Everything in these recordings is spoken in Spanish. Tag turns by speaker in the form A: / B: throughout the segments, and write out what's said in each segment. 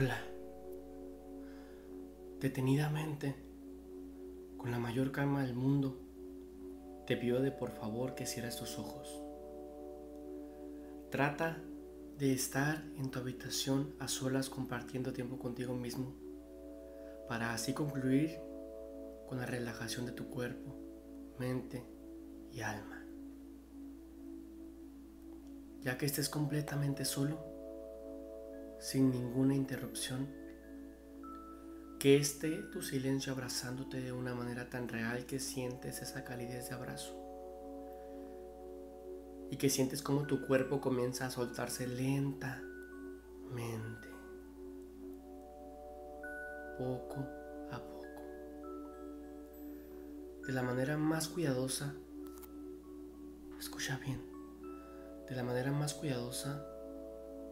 A: Hola. Detenidamente, con la mayor calma del mundo, te pido de por favor que cierres tus ojos. Trata de estar en tu habitación a solas compartiendo tiempo contigo mismo para así concluir con la relajación de tu cuerpo, mente y alma. Ya que estés completamente solo, sin ninguna interrupción, que esté tu silencio abrazándote de una manera tan real que sientes esa calidez de abrazo. Y que sientes como tu cuerpo comienza a soltarse lentamente, poco a poco, de la manera más cuidadosa, escucha bien, de la manera más cuidadosa,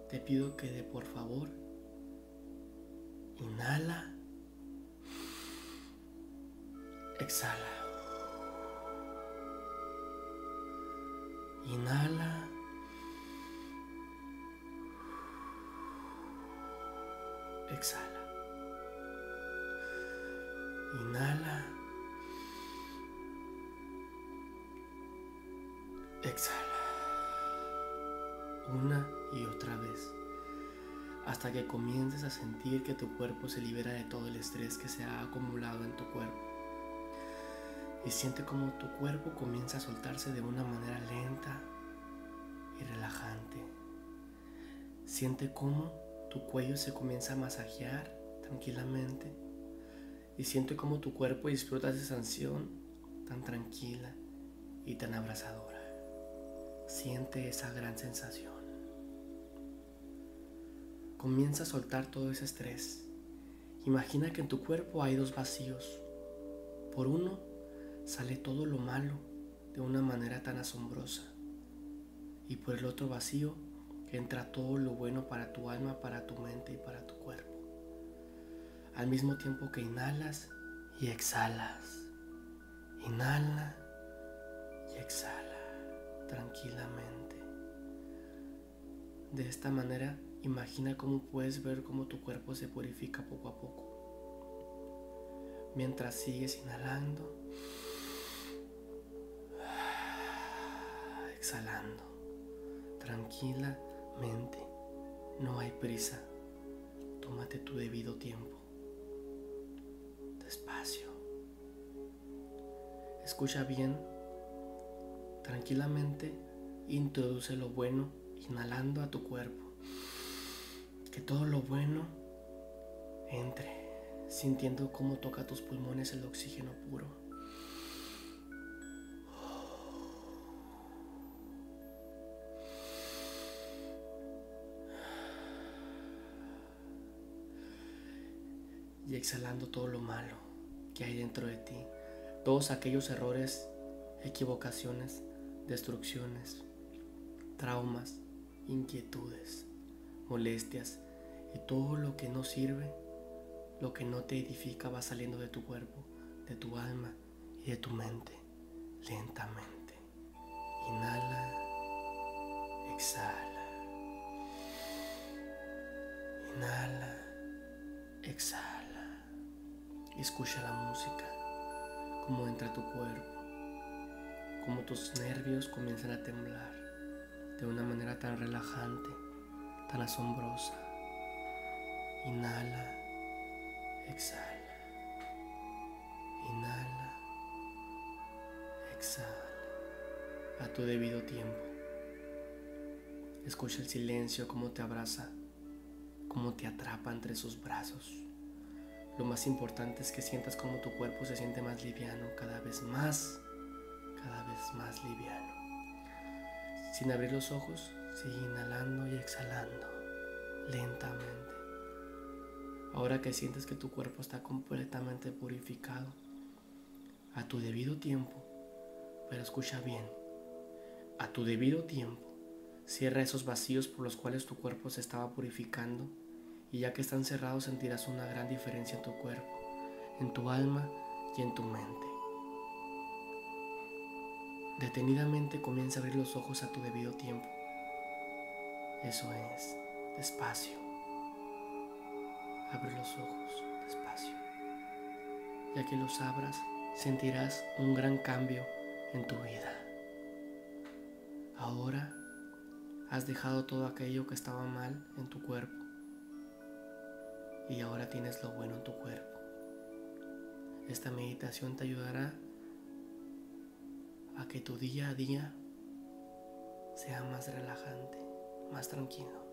A: te pido que de por favor inhala, exhala. Inhala. Exhala. Inhala. Exhala. Una y otra vez. Hasta que comiences a sentir que tu cuerpo se libera de todo el estrés que se ha acumulado en tu cuerpo y siente como tu cuerpo comienza a soltarse de una manera lenta y relajante. Siente cómo tu cuello se comienza a masajear tranquilamente y siente cómo tu cuerpo disfruta esa sensación tan tranquila y tan abrazadora. Siente esa gran sensación. Comienza a soltar todo ese estrés. Imagina que en tu cuerpo hay dos vacíos. Por uno sale todo lo malo de una manera tan asombrosa. Y por el otro vacío entra todo lo bueno para tu alma, para tu mente y para tu cuerpo. Al mismo tiempo que inhalas y exhalas. Inhala y exhala tranquilamente. De esta manera, imagina cómo puedes ver cómo tu cuerpo se purifica poco a poco. Mientras sigues inhalando exhalando tranquilamente. No hay prisa. Tómate tu debido tiempo. Despacio. Escucha bien. Tranquilamente introduce lo bueno inhalando a tu cuerpo. Que todo lo bueno entre, sintiendo cómo toca tus pulmones el oxígeno puro. y exhalando todo lo malo que hay dentro de ti, todos aquellos errores, equivocaciones, destrucciones, traumas, inquietudes, molestias y todo lo que no sirve, lo que no te edifica va saliendo de tu cuerpo, de tu alma y de tu mente lentamente. Inhala, exhala. Inhala, exhala. Escucha la música, cómo entra tu cuerpo, cómo tus nervios comienzan a temblar de una manera tan relajante, tan asombrosa. Inhala, exhala. Inhala, exhala. A tu debido tiempo. Escucha el silencio, cómo te abraza, cómo te atrapa entre sus brazos. Lo más importante es que sientas como tu cuerpo se siente más liviano, cada vez más, cada vez más liviano. Sin abrir los ojos, sigue inhalando y exhalando lentamente. Ahora que sientes que tu cuerpo está completamente purificado, a tu debido tiempo, pero escucha bien, a tu debido tiempo, cierra esos vacíos por los cuales tu cuerpo se estaba purificando y ya que están cerrados sentirás una gran diferencia en tu cuerpo, en tu alma y en tu mente. Detenidamente comienza a abrir los ojos a tu debido tiempo. Eso es, despacio. Abre los ojos despacio. Ya que los abras, sentirás un gran cambio en tu vida. Ahora has dejado todo aquello que estaba mal en tu cuerpo y ahora tienes lo bueno en tu cuerpo. Esta meditación te ayudará a que tu día a día sea más relajante, más tranquilo.